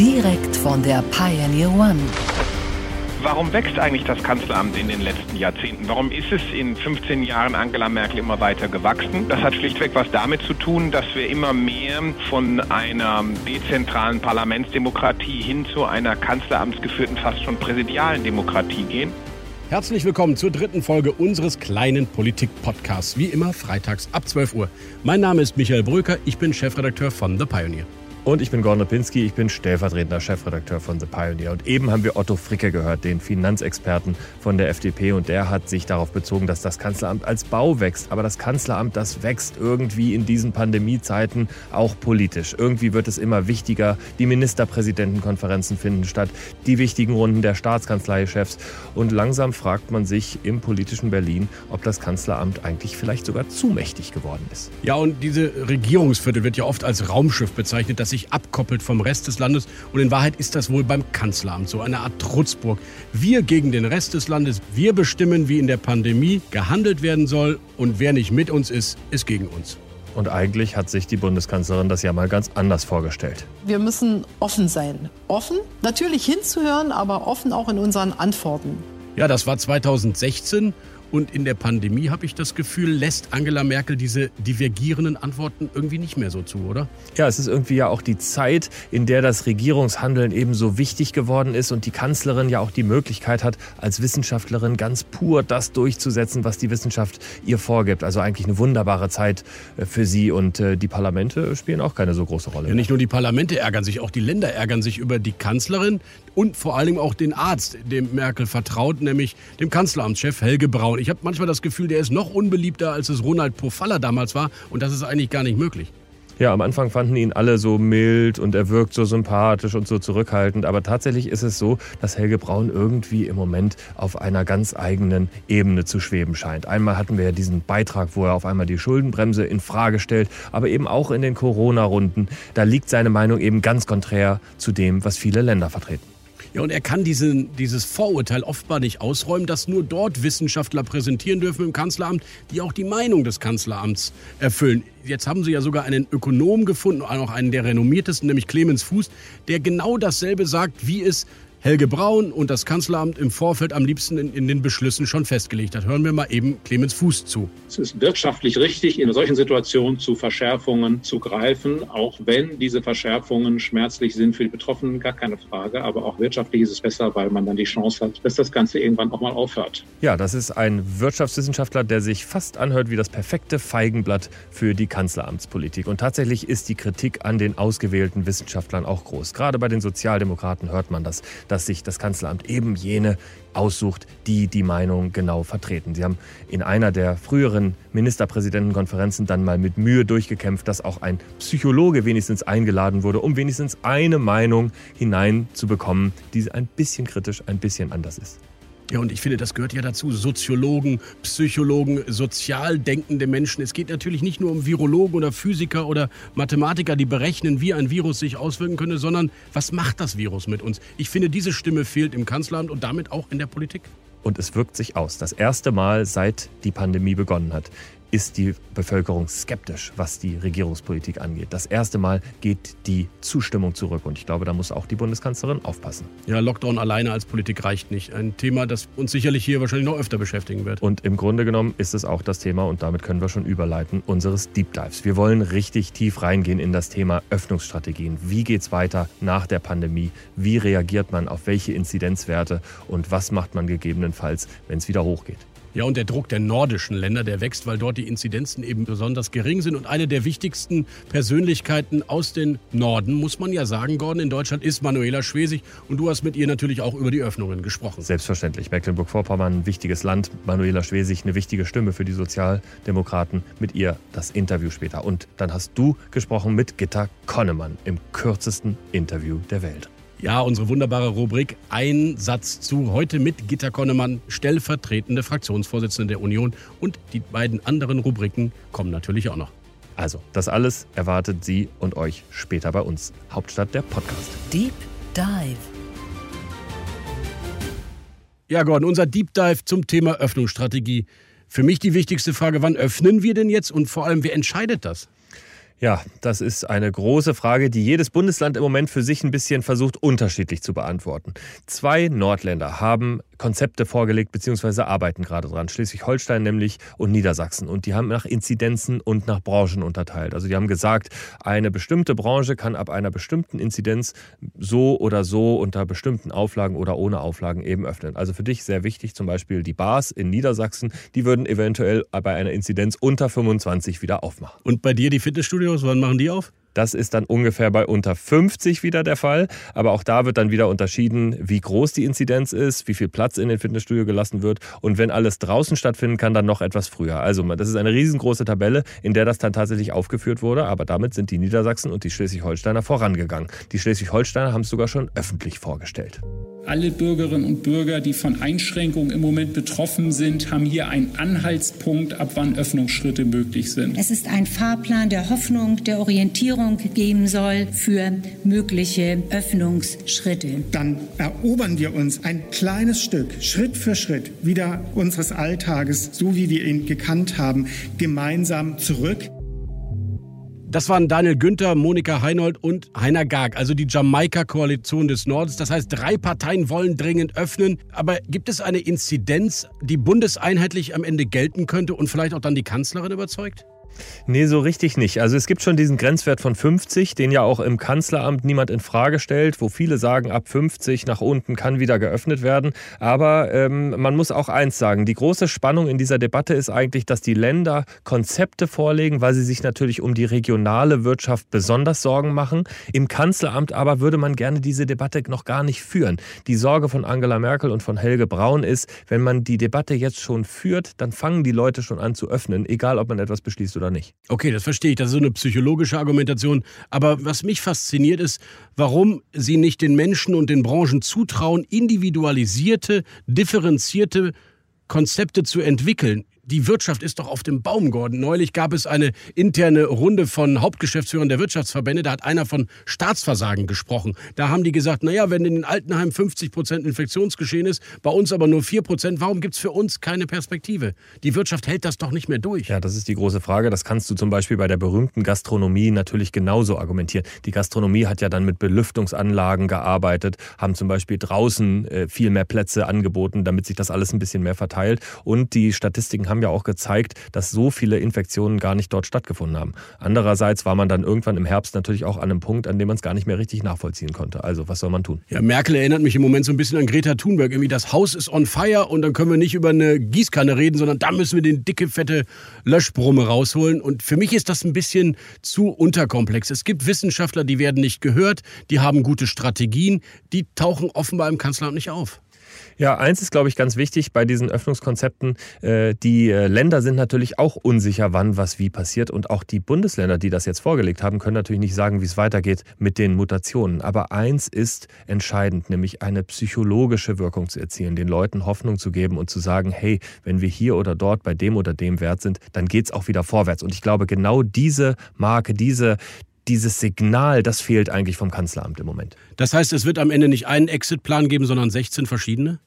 Direkt von der Pioneer One. Warum wächst eigentlich das Kanzleramt in den letzten Jahrzehnten? Warum ist es in 15 Jahren Angela Merkel immer weiter gewachsen? Das hat schlichtweg was damit zu tun, dass wir immer mehr von einer dezentralen Parlamentsdemokratie hin zu einer kanzleramtsgeführten, fast schon präsidialen Demokratie gehen. Herzlich willkommen zur dritten Folge unseres kleinen Politik-Podcasts. Wie immer freitags ab 12 Uhr. Mein Name ist Michael Bröker, ich bin Chefredakteur von The Pioneer. Und ich bin Gordon Pinski, ich bin stellvertretender Chefredakteur von The Pioneer. Und eben haben wir Otto Fricke gehört, den Finanzexperten von der FDP. Und der hat sich darauf bezogen, dass das Kanzleramt als Bau wächst. Aber das Kanzleramt, das wächst irgendwie in diesen Pandemiezeiten auch politisch. Irgendwie wird es immer wichtiger. Die Ministerpräsidentenkonferenzen finden statt, die wichtigen Runden der Staatskanzleichefs. Und langsam fragt man sich im politischen Berlin, ob das Kanzleramt eigentlich vielleicht sogar zu mächtig geworden ist. Ja, und diese Regierungsviertel wird ja oft als Raumschiff bezeichnet, das sich abkoppelt vom Rest des Landes. Und in Wahrheit ist das wohl beim Kanzleramt so eine Art Trutzburg. Wir gegen den Rest des Landes, wir bestimmen, wie in der Pandemie gehandelt werden soll. Und wer nicht mit uns ist, ist gegen uns. Und eigentlich hat sich die Bundeskanzlerin das ja mal ganz anders vorgestellt. Wir müssen offen sein. Offen, natürlich hinzuhören, aber offen auch in unseren Antworten. Ja, das war 2016 und in der Pandemie habe ich das Gefühl, lässt Angela Merkel diese divergierenden Antworten irgendwie nicht mehr so zu, oder? Ja, es ist irgendwie ja auch die Zeit, in der das Regierungshandeln eben so wichtig geworden ist und die Kanzlerin ja auch die Möglichkeit hat, als Wissenschaftlerin ganz pur das durchzusetzen, was die Wissenschaft ihr vorgibt. Also eigentlich eine wunderbare Zeit äh, für sie und äh, die Parlamente spielen auch keine so große Rolle. Ja, nicht nur die Parlamente ärgern sich, auch die Länder ärgern sich über die Kanzlerin und vor allem auch den Arzt, dem Merkel vertraut, nämlich dem Kanzleramtschef Helge Braun. Ich habe manchmal das Gefühl, der ist noch unbeliebter, als es Ronald Pofalla damals war. Und das ist eigentlich gar nicht möglich. Ja, am Anfang fanden ihn alle so mild und er wirkt so sympathisch und so zurückhaltend. Aber tatsächlich ist es so, dass Helge Braun irgendwie im Moment auf einer ganz eigenen Ebene zu schweben scheint. Einmal hatten wir ja diesen Beitrag, wo er auf einmal die Schuldenbremse in Frage stellt, aber eben auch in den Corona-Runden. Da liegt seine Meinung eben ganz konträr zu dem, was viele Länder vertreten. Ja, und er kann diesen, dieses Vorurteil offenbar nicht ausräumen, dass nur dort Wissenschaftler präsentieren dürfen im Kanzleramt, die auch die Meinung des Kanzleramts erfüllen. Jetzt haben sie ja sogar einen Ökonom gefunden, auch einen der renommiertesten, nämlich Clemens Fuß, der genau dasselbe sagt, wie es Helge Braun und das Kanzleramt im Vorfeld am liebsten in, in, den Beschlüssen schon festgelegt hat. Hören wir mal eben Clemens Fuß zu. Es ist wirtschaftlich richtig, in solchen Situationen zu Verschärfungen zu greifen, auch wenn diese Verschärfungen schmerzlich sind für die Betroffenen, gar keine Frage. Aber auch wirtschaftlich ist es besser, weil man dann die Chance hat, dass das Ganze irgendwann auch mal aufhört. Ja, das ist ein Wirtschaftswissenschaftler, der sich fast anhört wie das perfekte Feigenblatt für die Kanzleramtspolitik. Und tatsächlich ist die Kritik an den ausgewählten Wissenschaftlern auch groß. Gerade bei den Sozialdemokraten hört man das dass sich das Kanzleramt eben jene aussucht, die die Meinung genau vertreten. Sie haben in einer der früheren Ministerpräsidentenkonferenzen dann mal mit Mühe durchgekämpft, dass auch ein Psychologe wenigstens eingeladen wurde, um wenigstens eine Meinung hineinzubekommen, die ein bisschen kritisch, ein bisschen anders ist. Ja, und ich finde, das gehört ja dazu. Soziologen, Psychologen, sozial denkende Menschen. Es geht natürlich nicht nur um Virologen oder Physiker oder Mathematiker, die berechnen, wie ein Virus sich auswirken könnte, sondern was macht das Virus mit uns? Ich finde, diese Stimme fehlt im Kanzleramt und damit auch in der Politik. Und es wirkt sich aus. Das erste Mal, seit die Pandemie begonnen hat, ist die Bevölkerung skeptisch, was die Regierungspolitik angeht. Das erste Mal geht die Zustimmung zurück und ich glaube, da muss auch die Bundeskanzlerin aufpassen. Ja, Lockdown alleine als Politik reicht nicht. Ein Thema, das uns sicherlich hier wahrscheinlich noch öfter beschäftigen wird. Und im Grunde genommen ist es auch das Thema und damit können wir schon überleiten unseres Deep Dives. Wir wollen richtig tief reingehen in das Thema Öffnungsstrategien. Wie geht es weiter nach der Pandemie? Wie reagiert man auf welche Inzidenzwerte und was macht man gegebenenfalls, wenn es wieder hochgeht? Ja, und der Druck der nordischen Länder, der wächst, weil dort die Inzidenzen eben besonders gering sind. Und eine der wichtigsten Persönlichkeiten aus den Norden, muss man ja sagen, Gordon, in Deutschland ist Manuela Schwesig. Und du hast mit ihr natürlich auch über die Öffnungen gesprochen. Selbstverständlich. Mecklenburg-Vorpommern, ein wichtiges Land. Manuela Schwesig, eine wichtige Stimme für die Sozialdemokraten. Mit ihr das Interview später. Und dann hast du gesprochen mit Gitta Konnemann im kürzesten Interview der Welt. Ja, unsere wunderbare Rubrik Ein Satz zu. Heute mit Gitta Konnemann, stellvertretende Fraktionsvorsitzende der Union. Und die beiden anderen Rubriken kommen natürlich auch noch. Also, das alles erwartet Sie und euch später bei uns. Hauptstadt der Podcast. Deep Dive. Ja, Gordon, unser Deep Dive zum Thema Öffnungsstrategie. Für mich die wichtigste Frage, wann öffnen wir denn jetzt und vor allem, wer entscheidet das? Ja, das ist eine große Frage, die jedes Bundesland im Moment für sich ein bisschen versucht unterschiedlich zu beantworten. Zwei Nordländer haben Konzepte vorgelegt bzw. arbeiten gerade dran. Schleswig-Holstein nämlich und Niedersachsen. Und die haben nach Inzidenzen und nach Branchen unterteilt. Also die haben gesagt, eine bestimmte Branche kann ab einer bestimmten Inzidenz so oder so unter bestimmten Auflagen oder ohne Auflagen eben öffnen. Also für dich sehr wichtig zum Beispiel die Bars in Niedersachsen, die würden eventuell bei einer Inzidenz unter 25 wieder aufmachen. Und bei dir die Fitnessstudios, wann machen die auf? Das ist dann ungefähr bei unter 50 wieder der Fall. Aber auch da wird dann wieder unterschieden, wie groß die Inzidenz ist, wie viel Platz in den Fitnessstudio gelassen wird. Und wenn alles draußen stattfinden kann, dann noch etwas früher. Also das ist eine riesengroße Tabelle, in der das dann tatsächlich aufgeführt wurde. Aber damit sind die Niedersachsen und die Schleswig-Holsteiner vorangegangen. Die Schleswig-Holsteiner haben es sogar schon öffentlich vorgestellt. Alle Bürgerinnen und Bürger, die von Einschränkungen im Moment betroffen sind, haben hier einen Anhaltspunkt, ab wann Öffnungsschritte möglich sind. Es ist ein Fahrplan der Hoffnung, der Orientierung geben soll für mögliche Öffnungsschritte. Dann erobern wir uns ein kleines Stück, Schritt für Schritt, wieder unseres Alltages, so wie wir ihn gekannt haben, gemeinsam zurück. Das waren Daniel Günther, Monika Heinold und Heiner Garg, also die Jamaika-Koalition des Nordens. Das heißt, drei Parteien wollen dringend öffnen. Aber gibt es eine Inzidenz, die bundeseinheitlich am Ende gelten könnte und vielleicht auch dann die Kanzlerin überzeugt? Nee, so richtig nicht. Also es gibt schon diesen Grenzwert von 50, den ja auch im Kanzleramt niemand in Frage stellt, wo viele sagen, ab 50 nach unten kann wieder geöffnet werden. Aber ähm, man muss auch eins sagen, die große Spannung in dieser Debatte ist eigentlich, dass die Länder Konzepte vorlegen, weil sie sich natürlich um die regionale Wirtschaft besonders Sorgen machen. Im Kanzleramt aber würde man gerne diese Debatte noch gar nicht führen. Die Sorge von Angela Merkel und von Helge Braun ist, wenn man die Debatte jetzt schon führt, dann fangen die Leute schon an zu öffnen, egal ob man etwas beschließt oder nicht. Okay, das verstehe ich. Das ist so eine psychologische Argumentation. Aber was mich fasziniert ist, warum Sie nicht den Menschen und den Branchen zutrauen, individualisierte, differenzierte Konzepte zu entwickeln die Wirtschaft ist doch auf dem Baum, Gordon. Neulich gab es eine interne Runde von Hauptgeschäftsführern der Wirtschaftsverbände. Da hat einer von Staatsversagen gesprochen. Da haben die gesagt, naja, wenn in den Altenheimen 50 Prozent Infektionsgeschehen ist, bei uns aber nur 4 Prozent, warum gibt es für uns keine Perspektive? Die Wirtschaft hält das doch nicht mehr durch. Ja, das ist die große Frage. Das kannst du zum Beispiel bei der berühmten Gastronomie natürlich genauso argumentieren. Die Gastronomie hat ja dann mit Belüftungsanlagen gearbeitet, haben zum Beispiel draußen äh, viel mehr Plätze angeboten, damit sich das alles ein bisschen mehr verteilt. Und die Statistiken haben ja auch gezeigt, dass so viele Infektionen gar nicht dort stattgefunden haben. Andererseits war man dann irgendwann im Herbst natürlich auch an einem Punkt, an dem man es gar nicht mehr richtig nachvollziehen konnte. Also was soll man tun? Ja, Merkel erinnert mich im Moment so ein bisschen an Greta Thunberg. Irgendwie das Haus ist on fire und dann können wir nicht über eine Gießkanne reden, sondern da müssen wir den dicke, fette Löschbrumme rausholen. Und für mich ist das ein bisschen zu unterkomplex. Es gibt Wissenschaftler, die werden nicht gehört, die haben gute Strategien, die tauchen offenbar im Kanzleramt nicht auf. Ja, eins ist, glaube ich, ganz wichtig bei diesen Öffnungskonzepten. Äh, die äh, Länder sind natürlich auch unsicher, wann was wie passiert. Und auch die Bundesländer, die das jetzt vorgelegt haben, können natürlich nicht sagen, wie es weitergeht mit den Mutationen. Aber eins ist entscheidend, nämlich eine psychologische Wirkung zu erzielen, den Leuten Hoffnung zu geben und zu sagen, hey, wenn wir hier oder dort bei dem oder dem Wert sind, dann geht es auch wieder vorwärts. Und ich glaube, genau diese Marke, diese, dieses Signal, das fehlt eigentlich vom Kanzleramt im Moment. Das heißt, es wird am Ende nicht einen Exit-Plan geben, sondern 16 verschiedene?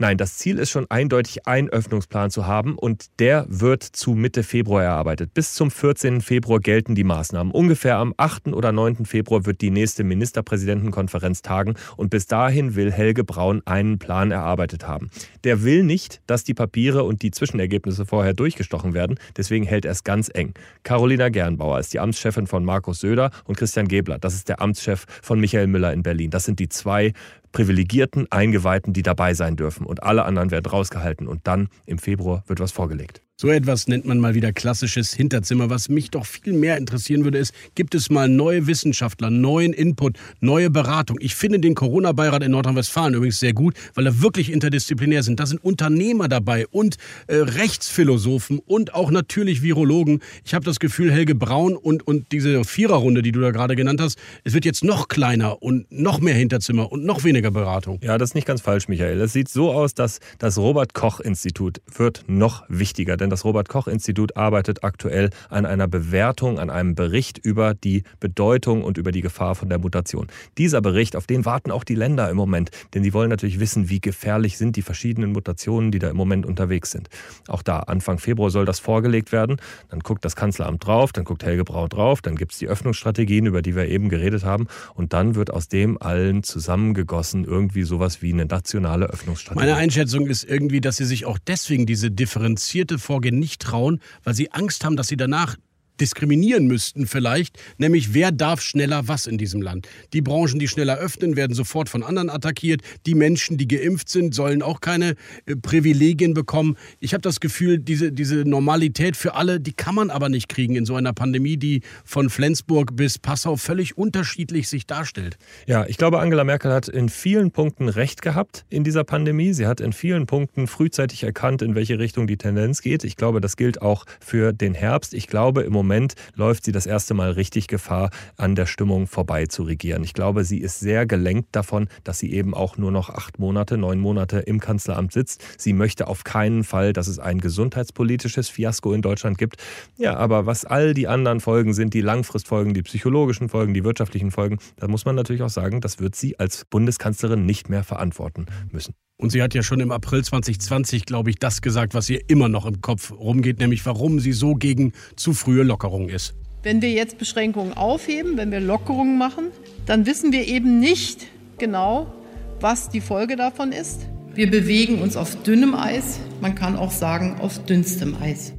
Nein, das Ziel ist schon eindeutig, einen Öffnungsplan zu haben und der wird zu Mitte Februar erarbeitet. Bis zum 14. Februar gelten die Maßnahmen. Ungefähr am 8. oder 9. Februar wird die nächste Ministerpräsidentenkonferenz tagen und bis dahin will Helge Braun einen Plan erarbeitet haben. Der will nicht, dass die Papiere und die Zwischenergebnisse vorher durchgestochen werden, deswegen hält er es ganz eng. Carolina Gernbauer ist die Amtschefin von Markus Söder und Christian Gebler, das ist der Amtschef von Michael Müller in Berlin. Das sind die zwei privilegierten Eingeweihten, die dabei sein dürfen. Und alle anderen werden rausgehalten. Und dann im Februar wird was vorgelegt. So etwas nennt man mal wieder klassisches Hinterzimmer. Was mich doch viel mehr interessieren würde, ist, gibt es mal neue Wissenschaftler, neuen Input, neue Beratung? Ich finde den Corona-Beirat in Nordrhein-Westfalen übrigens sehr gut, weil er wirklich interdisziplinär sind. Da sind Unternehmer dabei und äh, Rechtsphilosophen und auch natürlich Virologen. Ich habe das Gefühl, Helge Braun und, und diese Viererrunde, die du da gerade genannt hast, es wird jetzt noch kleiner und noch mehr Hinterzimmer und noch weniger Beratung. Ja, das ist nicht ganz falsch, Michael. Es sieht so aus, dass das Robert-Koch-Institut wird noch wichtiger, denn das Robert-Koch-Institut arbeitet aktuell an einer Bewertung, an einem Bericht über die Bedeutung und über die Gefahr von der Mutation. Dieser Bericht, auf den warten auch die Länder im Moment, denn sie wollen natürlich wissen, wie gefährlich sind die verschiedenen Mutationen, die da im Moment unterwegs sind. Auch da, Anfang Februar soll das vorgelegt werden. Dann guckt das Kanzleramt drauf, dann guckt Helge Braun drauf, dann gibt es die Öffnungsstrategien, über die wir eben geredet haben. Und dann wird aus dem allen zusammengegossen irgendwie sowas wie eine nationale Öffnungsstrategie. Meine Einschätzung ist irgendwie, dass sie sich auch deswegen diese differenzierte Vorgehensweise nicht trauen, weil sie Angst haben, dass sie danach diskriminieren müssten vielleicht, nämlich wer darf schneller was in diesem Land. Die Branchen, die schneller öffnen, werden sofort von anderen attackiert. Die Menschen, die geimpft sind, sollen auch keine äh, Privilegien bekommen. Ich habe das Gefühl, diese, diese Normalität für alle, die kann man aber nicht kriegen in so einer Pandemie, die von Flensburg bis Passau völlig unterschiedlich sich darstellt. Ja, ich glaube, Angela Merkel hat in vielen Punkten recht gehabt in dieser Pandemie. Sie hat in vielen Punkten frühzeitig erkannt, in welche Richtung die Tendenz geht. Ich glaube, das gilt auch für den Herbst. Ich glaube, im Moment Moment läuft sie das erste Mal richtig Gefahr, an der Stimmung vorbei zu regieren. Ich glaube, sie ist sehr gelenkt davon, dass sie eben auch nur noch acht Monate, neun Monate im Kanzleramt sitzt. Sie möchte auf keinen Fall, dass es ein gesundheitspolitisches Fiasko in Deutschland gibt. Ja, aber was all die anderen Folgen sind, die Langfristfolgen, die psychologischen Folgen, die wirtschaftlichen Folgen, da muss man natürlich auch sagen, das wird sie als Bundeskanzlerin nicht mehr verantworten müssen. Und sie hat ja schon im April 2020, glaube ich, das gesagt, was ihr immer noch im Kopf rumgeht, nämlich warum sie so gegen zu frühe Lockerungen ist. Wenn wir jetzt Beschränkungen aufheben, wenn wir Lockerungen machen, dann wissen wir eben nicht genau, was die Folge davon ist. Wir bewegen uns auf dünnem Eis, man kann auch sagen auf dünnstem Eis.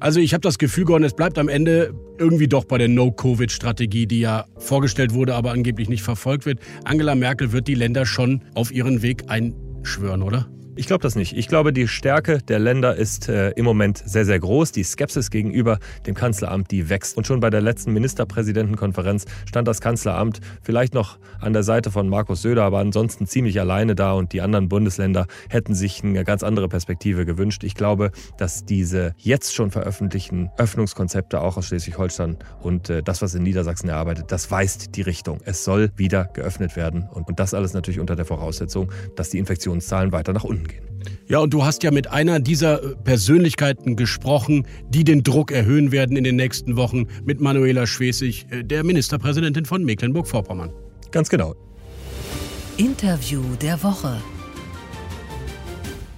Also ich habe das Gefühl, Gordon, es bleibt am Ende irgendwie doch bei der No-Covid-Strategie, die ja vorgestellt wurde, aber angeblich nicht verfolgt wird. Angela Merkel wird die Länder schon auf ihren Weg ein schwören, oder? Ich glaube das nicht. Ich glaube, die Stärke der Länder ist äh, im Moment sehr, sehr groß. Die Skepsis gegenüber dem Kanzleramt, die wächst. Und schon bei der letzten Ministerpräsidentenkonferenz stand das Kanzleramt vielleicht noch an der Seite von Markus Söder, aber ansonsten ziemlich alleine da. Und die anderen Bundesländer hätten sich eine ganz andere Perspektive gewünscht. Ich glaube, dass diese jetzt schon veröffentlichten Öffnungskonzepte auch aus Schleswig-Holstein und äh, das, was in Niedersachsen erarbeitet, das weist die Richtung. Es soll wieder geöffnet werden. Und, und das alles natürlich unter der Voraussetzung, dass die Infektionszahlen weiter nach unten gehen. Ja, und du hast ja mit einer dieser äh, Persönlichkeiten gesprochen, die den Druck erhöhen werden in den nächsten Wochen, mit Manuela Schwesig, äh, der Ministerpräsidentin von Mecklenburg-Vorpommern. Ganz genau. Interview der Woche.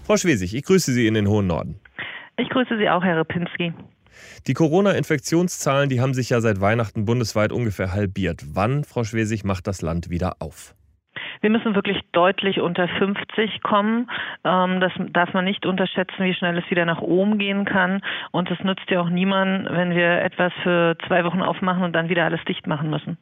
Frau Schwesig, ich grüße Sie in den hohen Norden. Ich grüße Sie auch, Herr Repinski. Die Corona-Infektionszahlen, die haben sich ja seit Weihnachten bundesweit ungefähr halbiert. Wann, Frau Schwesig, macht das Land wieder auf? Wir müssen wirklich deutlich unter 50 kommen. Ähm, das darf man nicht unterschätzen, wie schnell es wieder nach oben gehen kann. Und es nützt ja auch niemandem, wenn wir etwas für zwei Wochen aufmachen und dann wieder alles dicht machen müssen.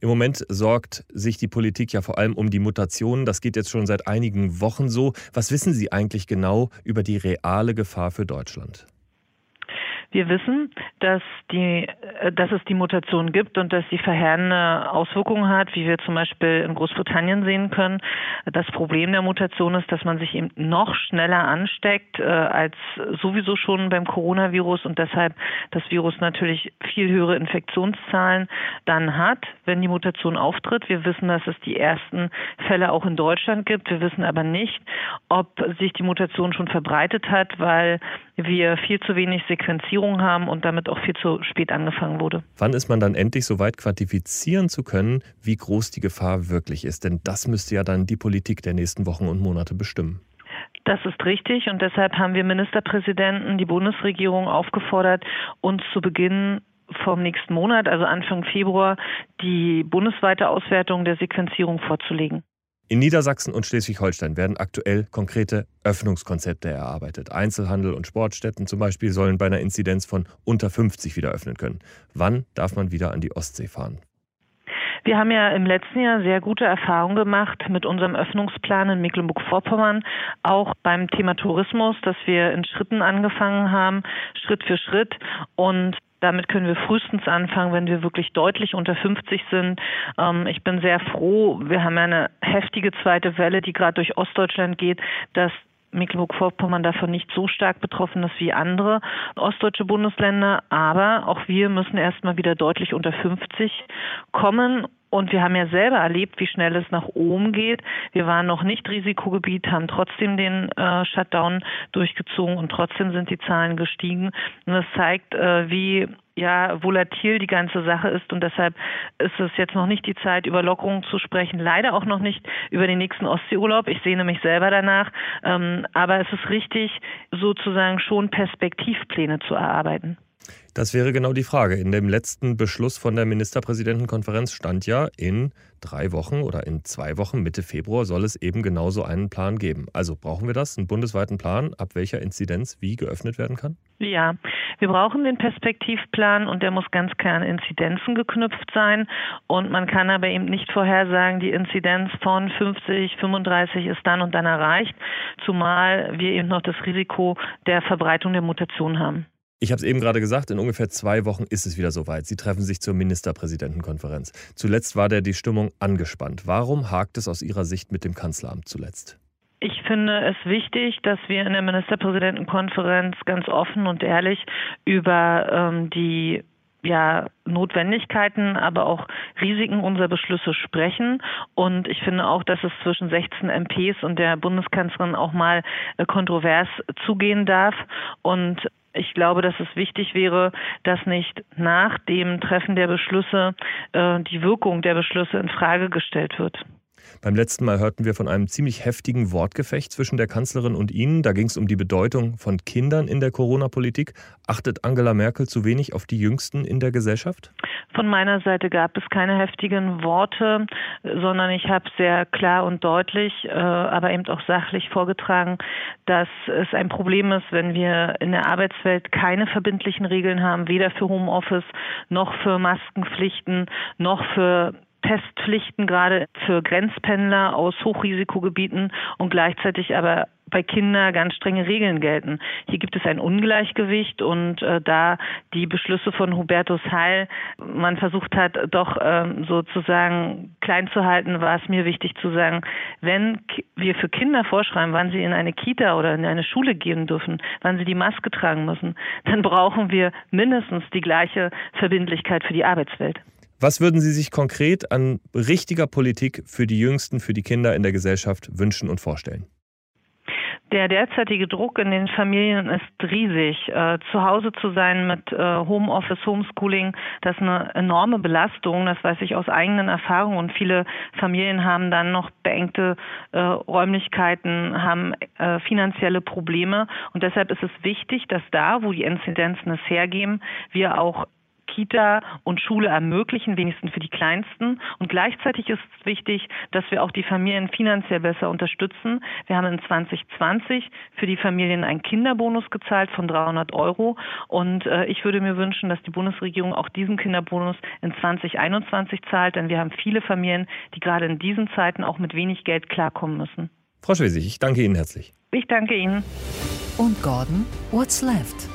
Im Moment sorgt sich die Politik ja vor allem um die Mutationen. Das geht jetzt schon seit einigen Wochen so. Was wissen Sie eigentlich genau über die reale Gefahr für Deutschland? Wir wissen, dass, die, äh, dass es die Mutation gibt und dass sie verheerende Auswirkungen hat, wie wir zum Beispiel in Großbritannien sehen können. Das Problem der Mutation ist, dass man sich eben noch schneller ansteckt äh, als sowieso schon beim Coronavirus und deshalb das Virus natürlich viel höhere Infektionszahlen dann hat, wenn die Mutation auftritt. Wir wissen, dass es die ersten Fälle auch in Deutschland gibt. Wir wissen aber nicht, ob sich die Mutation schon verbreitet hat, weil wir viel zu wenig Sequenzierung haben und damit auch viel zu spät angefangen wurde. Wann ist man dann endlich so weit quantifizieren zu können, wie groß die Gefahr wirklich ist? Denn das müsste ja dann die Politik der nächsten Wochen und Monate bestimmen. Das ist richtig und deshalb haben wir Ministerpräsidenten, die Bundesregierung aufgefordert, uns zu Beginn vom nächsten Monat, also Anfang Februar, die bundesweite Auswertung der Sequenzierung vorzulegen. In Niedersachsen und Schleswig-Holstein werden aktuell konkrete Öffnungskonzepte erarbeitet. Einzelhandel und Sportstätten zum Beispiel sollen bei einer Inzidenz von unter 50 wieder öffnen können. Wann darf man wieder an die Ostsee fahren? Wir haben ja im letzten Jahr sehr gute Erfahrungen gemacht mit unserem Öffnungsplan in Mecklenburg-Vorpommern, auch beim Thema Tourismus, dass wir in Schritten angefangen haben, Schritt für Schritt. Und damit können wir frühestens anfangen, wenn wir wirklich deutlich unter 50 sind. Ähm, ich bin sehr froh. Wir haben eine heftige zweite Welle, die gerade durch Ostdeutschland geht, dass Mecklenburg-Vorpommern davon nicht so stark betroffen ist wie andere ostdeutsche Bundesländer. Aber auch wir müssen erstmal wieder deutlich unter 50 kommen. Und wir haben ja selber erlebt, wie schnell es nach oben geht. Wir waren noch nicht Risikogebiet, haben trotzdem den äh, Shutdown durchgezogen und trotzdem sind die Zahlen gestiegen. Und das zeigt, äh, wie ja volatil die ganze Sache ist und deshalb ist es jetzt noch nicht die Zeit, über Lockerungen zu sprechen. Leider auch noch nicht über den nächsten Ostseeurlaub. Ich sehne mich selber danach. Ähm, aber es ist richtig, sozusagen schon Perspektivpläne zu erarbeiten. Das wäre genau die Frage. In dem letzten Beschluss von der Ministerpräsidentenkonferenz stand ja, in drei Wochen oder in zwei Wochen, Mitte Februar, soll es eben genauso einen Plan geben. Also brauchen wir das, einen bundesweiten Plan, ab welcher Inzidenz wie geöffnet werden kann? Ja, wir brauchen den Perspektivplan und der muss ganz klar an Inzidenzen geknüpft sein. Und man kann aber eben nicht vorhersagen, die Inzidenz von 50, 35 ist dann und dann erreicht, zumal wir eben noch das Risiko der Verbreitung der Mutation haben. Ich habe es eben gerade gesagt, in ungefähr zwei Wochen ist es wieder soweit. Sie treffen sich zur Ministerpräsidentenkonferenz. Zuletzt war der die Stimmung angespannt. Warum hakt es aus Ihrer Sicht mit dem Kanzleramt zuletzt? Ich finde es wichtig, dass wir in der Ministerpräsidentenkonferenz ganz offen und ehrlich über ähm, die ja, Notwendigkeiten, aber auch Risiken unserer Beschlüsse sprechen. Und ich finde auch, dass es zwischen 16 MPs und der Bundeskanzlerin auch mal äh, kontrovers zugehen darf. Und ich glaube, dass es wichtig wäre, dass nicht nach dem Treffen der Beschlüsse äh, die Wirkung der Beschlüsse in Frage gestellt wird. Beim letzten Mal hörten wir von einem ziemlich heftigen Wortgefecht zwischen der Kanzlerin und Ihnen. Da ging es um die Bedeutung von Kindern in der Corona-Politik. Achtet Angela Merkel zu wenig auf die Jüngsten in der Gesellschaft? Von meiner Seite gab es keine heftigen Worte, sondern ich habe sehr klar und deutlich, äh, aber eben auch sachlich vorgetragen, dass es ein Problem ist, wenn wir in der Arbeitswelt keine verbindlichen Regeln haben, weder für Homeoffice noch für Maskenpflichten noch für Testpflichten gerade für Grenzpendler aus Hochrisikogebieten und gleichzeitig aber bei Kindern ganz strenge Regeln gelten. Hier gibt es ein Ungleichgewicht und äh, da die Beschlüsse von Hubertus Heil man versucht hat, doch ähm, sozusagen klein zu halten, war es mir wichtig zu sagen, wenn wir für Kinder vorschreiben, wann sie in eine Kita oder in eine Schule gehen dürfen, wann sie die Maske tragen müssen, dann brauchen wir mindestens die gleiche Verbindlichkeit für die Arbeitswelt. Was würden Sie sich konkret an richtiger Politik für die Jüngsten, für die Kinder in der Gesellschaft wünschen und vorstellen? Der derzeitige Druck in den Familien ist riesig. Äh, zu Hause zu sein mit äh, Homeoffice, Homeschooling, das ist eine enorme Belastung. Das weiß ich aus eigenen Erfahrungen. Und viele Familien haben dann noch beengte äh, Räumlichkeiten, haben finanzielle Probleme. Und deshalb ist es wichtig, dass da, wo die Inzidenzen es hergeben, wir auch Kita und Schule ermöglichen, wenigstens für die Kleinsten. Und gleichzeitig ist es wichtig, dass wir auch die Familien finanziell besser unterstützen. Wir haben in 2020 für die Familien einen Kinderbonus gezahlt von 300 Euro. Und äh, ich würde mir wünschen, dass die Bundesregierung auch diesen Kinderbonus in 2021 zahlt, denn wir haben viele Familien, die gerade in diesen Zeiten auch mit wenig Geld klarkommen müssen. Frau Schwesig, ich danke Ihnen herzlich. Ich danke Ihnen. Und Gordon, what's left?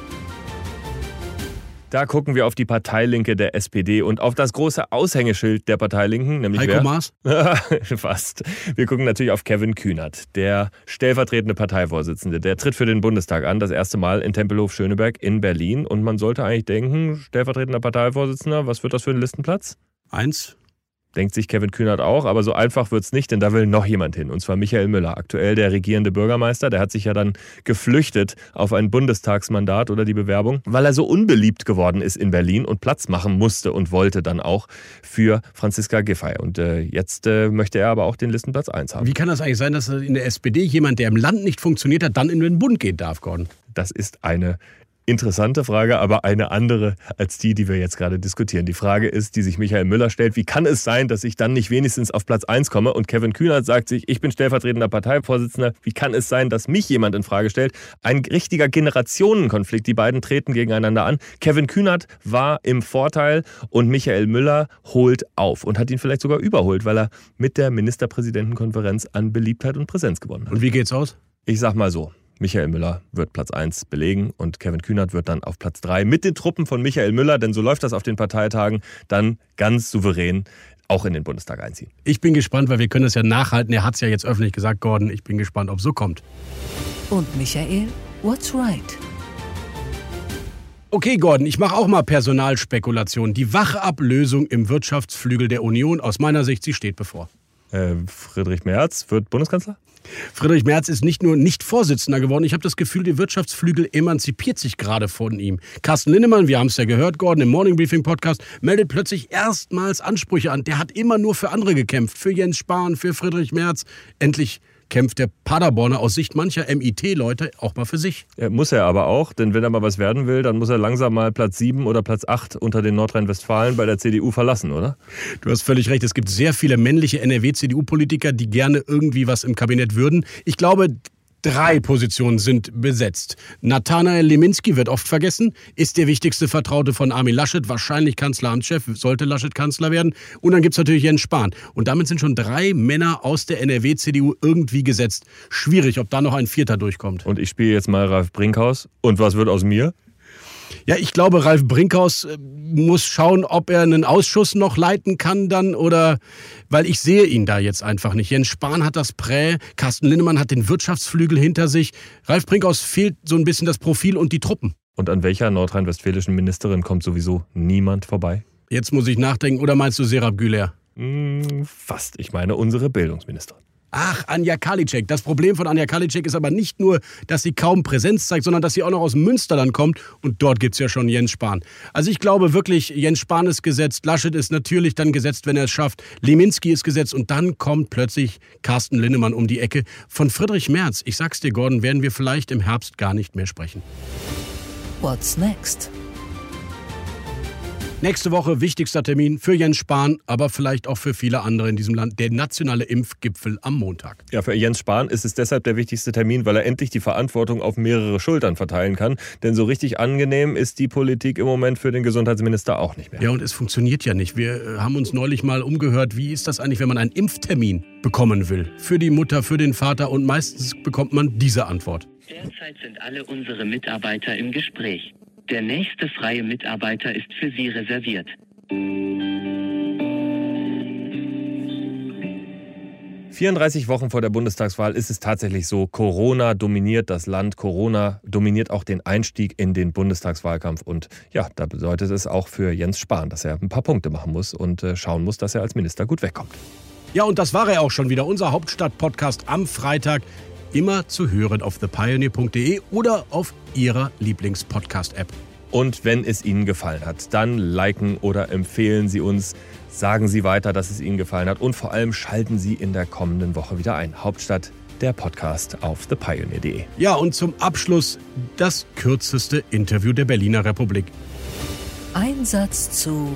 Da gucken wir auf die Parteilinke der SPD und auf das große Aushängeschild der Parteilinken, nämlich Heiko wer? Maas? Fast. Wir gucken natürlich auf Kevin Kühnert, der stellvertretende Parteivorsitzende. Der tritt für den Bundestag an, das erste Mal in Tempelhof Schöneberg in Berlin. Und man sollte eigentlich denken, stellvertretender Parteivorsitzender, was wird das für ein Listenplatz? Eins. Denkt sich Kevin Kühnert auch, aber so einfach wird es nicht, denn da will noch jemand hin. Und zwar Michael Müller, aktuell der regierende Bürgermeister. Der hat sich ja dann geflüchtet auf ein Bundestagsmandat oder die Bewerbung, weil er so unbeliebt geworden ist in Berlin und Platz machen musste und wollte dann auch für Franziska Giffey. Und äh, jetzt äh, möchte er aber auch den Listenplatz 1 haben. Wie kann das eigentlich sein, dass in der SPD jemand, der im Land nicht funktioniert hat, dann in den Bund gehen darf, Gordon? Das ist eine interessante Frage, aber eine andere als die, die wir jetzt gerade diskutieren. Die Frage ist, die sich Michael Müller stellt, wie kann es sein, dass ich dann nicht wenigstens auf Platz 1 komme? Und Kevin Kühnert sagt sich, ich bin stellvertretender Parteivorsitzender. Wie kann es sein, dass mich jemand in Frage stellt? Ein richtiger Generationenkonflikt. Die beiden treten gegeneinander an. Kevin Kühnert war im Vorteil und Michael Müller holt auf und hat ihn vielleicht sogar überholt, weil er mit der Ministerpräsidentenkonferenz an Beliebtheit und Präsenz gewonnen hat. Und wie geht's aus? Ich sag mal so. Michael Müller wird Platz 1 belegen und Kevin Kühnert wird dann auf Platz 3 mit den Truppen von Michael Müller, denn so läuft das auf den Parteitagen, dann ganz souverän auch in den Bundestag einziehen. Ich bin gespannt, weil wir können das ja nachhalten. Er hat es ja jetzt öffentlich gesagt, Gordon. Ich bin gespannt, ob so kommt. Und Michael, what's right? Okay, Gordon, ich mache auch mal Personalspekulation. Die Wachablösung im Wirtschaftsflügel der Union, aus meiner Sicht, sie steht bevor. Äh, Friedrich Merz wird Bundeskanzler? Friedrich Merz ist nicht nur nicht Vorsitzender geworden, ich habe das Gefühl, der Wirtschaftsflügel emanzipiert sich gerade von ihm. Carsten Linnemann, wir haben es ja gehört, Gordon im Morning Briefing Podcast, meldet plötzlich erstmals Ansprüche an. Der hat immer nur für andere gekämpft, für Jens Spahn, für Friedrich Merz. Endlich kämpft der Paderborner aus Sicht mancher MIT-Leute auch mal für sich. Ja, muss er aber auch, denn wenn er mal was werden will, dann muss er langsam mal Platz 7 oder Platz 8 unter den Nordrhein-Westfalen bei der CDU verlassen, oder? Du hast völlig recht. Es gibt sehr viele männliche NRW-CDU-Politiker, die gerne irgendwie was im Kabinett würden. Ich glaube, Drei Positionen sind besetzt. Nathanael Leminski wird oft vergessen, ist der wichtigste Vertraute von Armin Laschet, wahrscheinlich Kanzleramtschef, sollte Laschet Kanzler werden. Und dann gibt es natürlich Jens Spahn. Und damit sind schon drei Männer aus der NRW-CDU irgendwie gesetzt. Schwierig, ob da noch ein vierter durchkommt. Und ich spiele jetzt mal Ralf Brinkhaus. Und was wird aus mir? Ja, ich glaube, Ralf Brinkhaus äh, muss schauen, ob er einen Ausschuss noch leiten kann dann oder, weil ich sehe ihn da jetzt einfach nicht. Jens Spahn hat das Prä, Carsten Linnemann hat den Wirtschaftsflügel hinter sich. Ralf Brinkhaus fehlt so ein bisschen das Profil und die Truppen. Und an welcher nordrhein-westfälischen Ministerin kommt sowieso niemand vorbei? Jetzt muss ich nachdenken. Oder meinst du Serap Güler? Hm, fast. Ich meine unsere Bildungsministerin. Ach, Anja Karliczek. Das Problem von Anja Karliczek ist aber nicht nur, dass sie kaum Präsenz zeigt, sondern dass sie auch noch aus Münsterland kommt. Und dort gibt es ja schon Jens Spahn. Also ich glaube wirklich, Jens Spahn ist gesetzt, Laschet ist natürlich dann gesetzt, wenn er es schafft, Leminski ist gesetzt und dann kommt plötzlich Carsten Linnemann um die Ecke. Von Friedrich Merz, ich sag's dir, Gordon, werden wir vielleicht im Herbst gar nicht mehr sprechen. What's next? Nächste Woche wichtigster Termin für Jens Spahn, aber vielleicht auch für viele andere in diesem Land, der nationale Impfgipfel am Montag. Ja, für Jens Spahn ist es deshalb der wichtigste Termin, weil er endlich die Verantwortung auf mehrere Schultern verteilen kann. Denn so richtig angenehm ist die Politik im Moment für den Gesundheitsminister auch nicht mehr. Ja, und es funktioniert ja nicht. Wir äh, haben uns neulich mal umgehört, wie ist das eigentlich, wenn man einen Impftermin bekommen will? Für die Mutter, für den Vater und meistens bekommt man diese Antwort. Derzeit sind alle unsere Mitarbeiter im Gespräch. Der nächste freie Mitarbeiter ist für Sie reserviert. »34 Wochen vor der Bundestagswahl ist es tatsächlich so, Corona dominiert das Land, Corona dominiert auch den Einstieg in den Bundestagswahlkampf. Und ja, da bedeutet es auch für Jens Spahn, dass er ein paar Punkte machen muss und äh, schauen muss, dass er als Minister gut wegkommt. Ja, und das war er auch schon wieder, unser Hauptstadt-Podcast am Freitag immer zu hören auf thepioneer.de oder auf Ihrer Lieblings-Podcast-App. Und wenn es Ihnen gefallen hat, dann liken oder empfehlen Sie uns. Sagen Sie weiter, dass es Ihnen gefallen hat und vor allem schalten Sie in der kommenden Woche wieder ein. Hauptstadt, der Podcast auf thepioneer.de. Ja, und zum Abschluss das kürzeste Interview der Berliner Republik. Ein Satz zu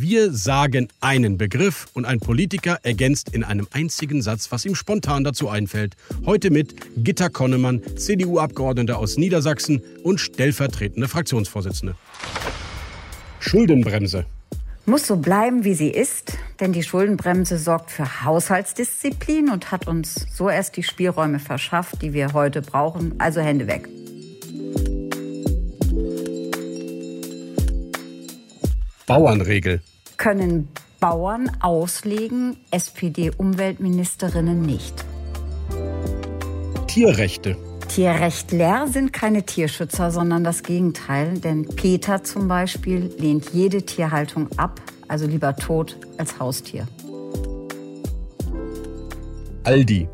Wir sagen einen Begriff und ein Politiker ergänzt in einem einzigen Satz, was ihm spontan dazu einfällt. Heute mit Gitta Konnemann, CDU-Abgeordneter aus Niedersachsen und stellvertretende Fraktionsvorsitzende. Schuldenbremse. Muss so bleiben, wie sie ist, denn die Schuldenbremse sorgt für Haushaltsdisziplin und hat uns so erst die Spielräume verschafft, die wir heute brauchen. Also Hände weg. Bauernregel. Können Bauern auslegen, SPD-Umweltministerinnen nicht. Tierrechte. Tierrechtler sind keine Tierschützer, sondern das Gegenteil. Denn Peter zum Beispiel lehnt jede Tierhaltung ab, also lieber tot als Haustier. Aldi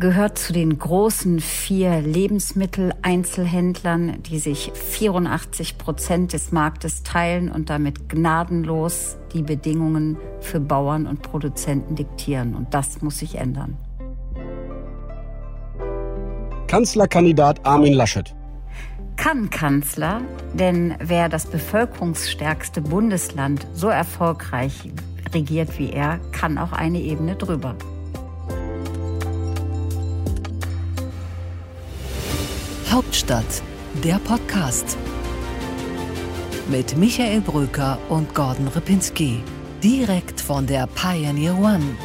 gehört zu den großen vier Lebensmitteleinzelhändlern, die sich 84 Prozent des Marktes teilen und damit gnadenlos die Bedingungen für Bauern und Produzenten diktieren. Und das muss sich ändern. Kanzlerkandidat Armin Laschet. Kann Kanzler, denn wer das bevölkerungsstärkste Bundesland so erfolgreich regiert wie er, kann auch eine Ebene drüber. Hauptstadt, der Podcast. Mit Michael Bröker und Gordon Ripinski. Direkt von der Pioneer One.